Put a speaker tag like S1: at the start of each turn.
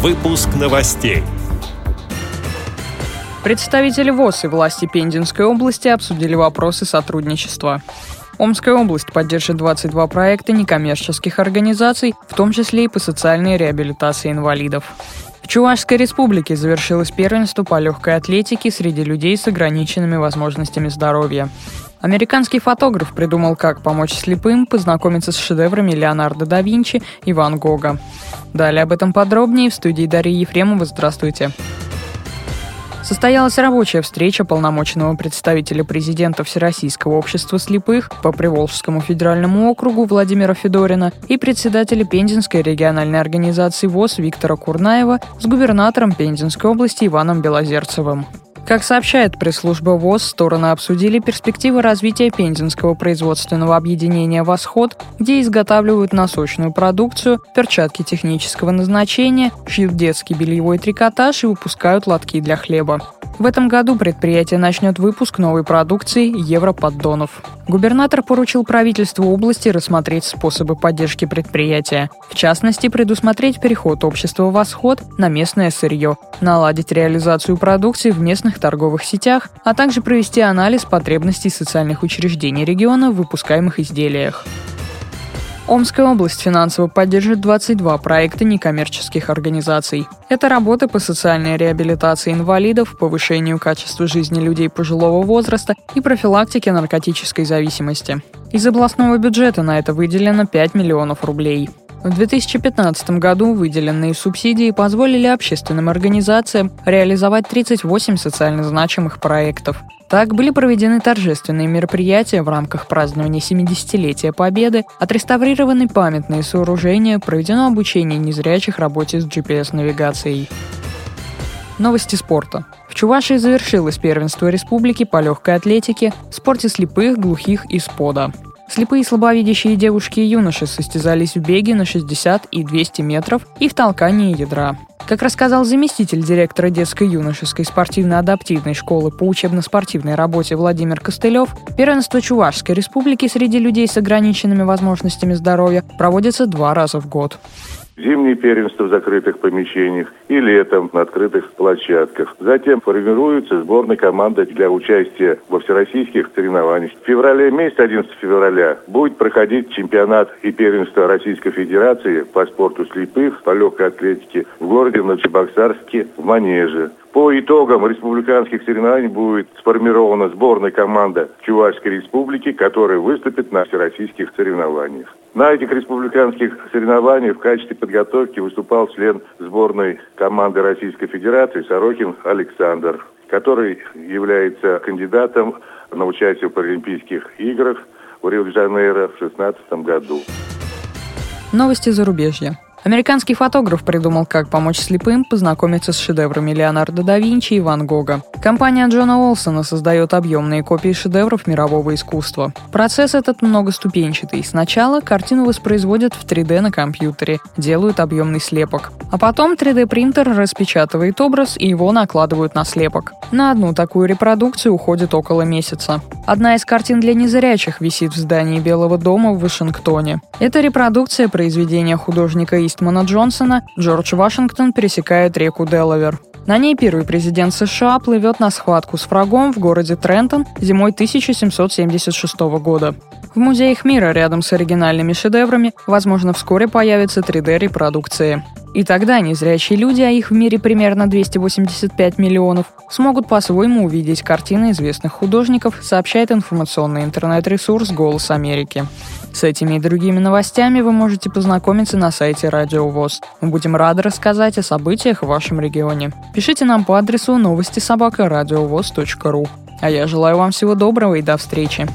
S1: Выпуск новостей.
S2: Представители ВОЗ и власти Пензенской области обсудили вопросы сотрудничества. Омская область поддержит 22 проекта некоммерческих организаций, в том числе и по социальной реабилитации инвалидов. В Чувашской республике завершилось первенство по легкой атлетике среди людей с ограниченными возможностями здоровья. Американский фотограф придумал, как помочь слепым познакомиться с шедеврами Леонардо да Винчи и Ван Гога. Далее об этом подробнее в студии Дарьи Ефремова. Здравствуйте. Состоялась рабочая встреча полномоченного представителя президента Всероссийского общества слепых по Приволжскому федеральному округу Владимира Федорина и председателя Пензенской региональной организации ВОЗ Виктора Курнаева с губернатором Пензенской области Иваном Белозерцевым. Как сообщает пресс-служба ВОЗ, стороны обсудили перспективы развития пензенского производственного объединения «Восход», где изготавливают носочную продукцию, перчатки технического назначения, шьют детский бельевой трикотаж и выпускают лотки для хлеба. В этом году предприятие начнет выпуск новой продукции «Европоддонов». Губернатор поручил правительству области рассмотреть способы поддержки предприятия. В частности, предусмотреть переход общества «Восход» на местное сырье, наладить реализацию продукции в местных торговых сетях, а также провести анализ потребностей социальных учреждений региона в выпускаемых изделиях. Омская область финансово поддержит 22 проекта некоммерческих организаций. Это работы по социальной реабилитации инвалидов, повышению качества жизни людей пожилого возраста и профилактике наркотической зависимости. Из областного бюджета на это выделено 5 миллионов рублей. В 2015 году выделенные субсидии позволили общественным организациям реализовать 38 социально значимых проектов. Так были проведены торжественные мероприятия в рамках празднования 70-летия Победы, отреставрированы памятные сооружения, проведено обучение незрячих работе с GPS-навигацией. Новости спорта. В Чувашии завершилось первенство республики по легкой атлетике в спорте слепых, глухих и спода. Слепые и слабовидящие девушки и юноши состязались в беге на 60 и 200 метров и в толкании ядра. Как рассказал заместитель директора детской юношеской спортивно-адаптивной школы по учебно-спортивной работе Владимир Костылев, первенство Чувашской республики среди людей с ограниченными возможностями здоровья проводится два раза в год
S3: зимние первенства в закрытых помещениях и летом на открытых площадках. Затем формируется сборная команда для участия во всероссийских соревнованиях. В феврале месяце, 11 февраля, будет проходить чемпионат и первенство Российской Федерации по спорту слепых, по легкой атлетике в городе Новочебоксарске в Манеже. По итогам республиканских соревнований будет сформирована сборная команда Чувашской республики, которая выступит на всероссийских соревнованиях. На этих республиканских соревнованиях в качестве подготовки выступал член сборной команды Российской Федерации Сорокин Александр, который является кандидатом на участие в Паралимпийских играх в Рио-де-Жанейро в 2016 году.
S2: Новости зарубежья. Американский фотограф придумал, как помочь слепым познакомиться с шедеврами Леонардо да Винчи и Ван Гога. Компания Джона Уолсона создает объемные копии шедевров мирового искусства. Процесс этот многоступенчатый. Сначала картину воспроизводят в 3D на компьютере, делают объемный слепок. А потом 3D-принтер распечатывает образ и его накладывают на слепок. На одну такую репродукцию уходит около месяца. Одна из картин для незрячих висит в здании Белого дома в Вашингтоне. Это репродукция произведения художника Истмана Джонсона «Джордж Вашингтон пересекает реку Делавер». На ней первый президент США плывет на схватку с врагом в городе Трентон зимой 1776 года. В музеях мира рядом с оригинальными шедеврами, возможно, вскоре появятся 3D-репродукции. И тогда незрячие люди, а их в мире примерно 285 миллионов, смогут по-своему увидеть картины известных художников, сообщает информационный интернет-ресурс «Голос Америки». С этими и другими новостями вы можете познакомиться на сайте Радио ВОЗ. Мы будем рады рассказать о событиях в вашем регионе. Пишите нам по адресу новости собака ру. А я желаю вам всего доброго и до встречи.